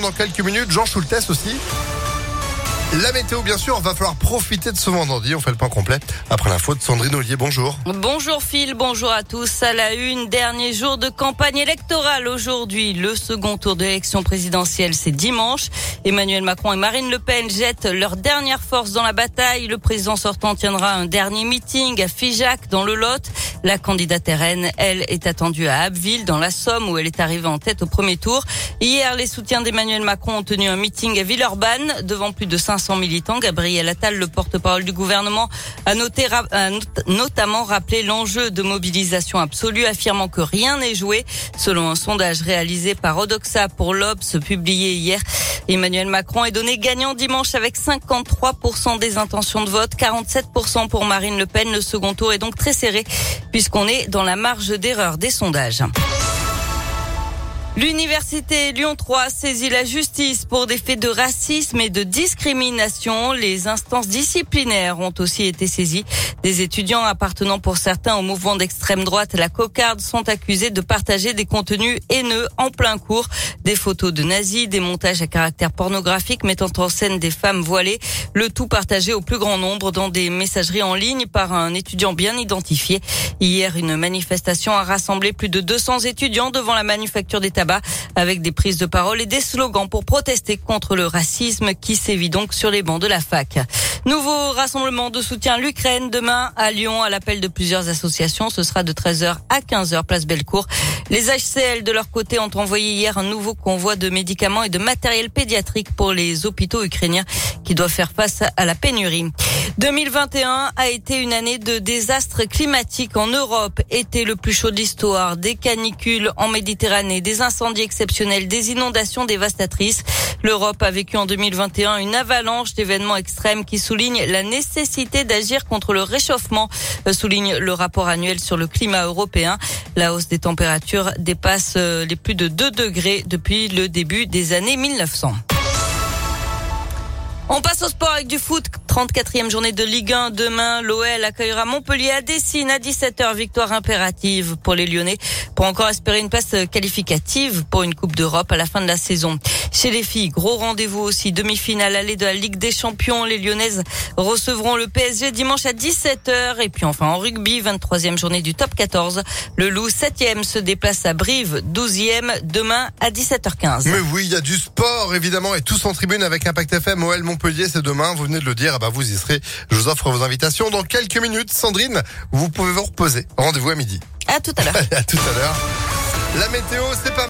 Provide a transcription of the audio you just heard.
Dans quelques minutes. Jean Schultes aussi. La météo, bien sûr, va falloir profiter de ce vendredi. On fait le point complet après l'info de Sandrine Ollier. Bonjour. Bonjour Phil, bonjour à tous. À la une, dernier jour de campagne électorale aujourd'hui. Le second tour de l'élection présidentielle, c'est dimanche. Emmanuel Macron et Marine Le Pen jettent leur dernière force dans la bataille. Le président sortant tiendra un dernier meeting à Figeac dans le Lot. La candidate RN, elle, est attendue à Abbeville, dans la Somme, où elle est arrivée en tête au premier tour. Hier, les soutiens d'Emmanuel Macron ont tenu un meeting à Villeurbanne, devant plus de 500 militants. Gabriel Attal, le porte-parole du gouvernement, a, noté, a notamment rappelé l'enjeu de mobilisation absolue, affirmant que rien n'est joué. Selon un sondage réalisé par Odoxa pour l'Obs, publié hier, Emmanuel Macron est donné gagnant dimanche avec 53% des intentions de vote, 47% pour Marine Le Pen. Le second tour est donc très serré puisqu'on est dans la marge d'erreur des sondages. L'université Lyon 3 saisit la justice pour des faits de racisme et de discrimination. Les instances disciplinaires ont aussi été saisies. Des étudiants appartenant pour certains au mouvement d'extrême droite, la cocarde, sont accusés de partager des contenus haineux en plein cours, des photos de nazis, des montages à caractère pornographique mettant en scène des femmes voilées, le tout partagé au plus grand nombre dans des messageries en ligne par un étudiant bien identifié. Hier, une manifestation a rassemblé plus de 200 étudiants devant la manufacture avec des prises de parole et des slogans pour protester contre le racisme qui sévit donc sur les bancs de la fac. Nouveau rassemblement de soutien à l'Ukraine demain à Lyon à l'appel de plusieurs associations. Ce sera de 13h à 15h place Bellecour. Les HCL de leur côté ont envoyé hier un nouveau convoi de médicaments et de matériel pédiatrique pour les hôpitaux ukrainiens qui doivent faire face à la pénurie. 2021 a été une année de désastres climatiques en Europe. Été le plus chaud de l'histoire, des canicules en Méditerranée, des incendies exceptionnels, des inondations dévastatrices. L'Europe a vécu en 2021 une avalanche d'événements extrêmes qui soulignent la nécessité d'agir contre le réchauffement, euh, souligne le rapport annuel sur le climat européen. La hausse des températures dépasse euh, les plus de 2 degrés depuis le début des années 1900. On passe au sport avec du foot. 34e journée de Ligue 1. Demain, l'OL accueillera Montpellier à Dessine à 17h. Victoire impérative pour les Lyonnais pour encore espérer une place qualificative pour une Coupe d'Europe à la fin de la saison. Chez les filles, gros rendez-vous aussi. Demi-finale allée de la Ligue des Champions. Les Lyonnaises recevront le PSG dimanche à 17h. Et puis enfin en rugby, 23e journée du top 14. Le Loup 7e se déplace à Brive, 12e demain à 17h15. Mais oui, il y a du sport évidemment et tous en tribune avec Impact FM. OL Montpellier, c'est demain. Vous venez de le dire. Ah bah vous y serez. Je vous offre vos invitations dans quelques minutes. Sandrine, vous pouvez vous reposer. Rendez-vous à midi. À tout à l'heure. à tout à l'heure. La météo, c'est pas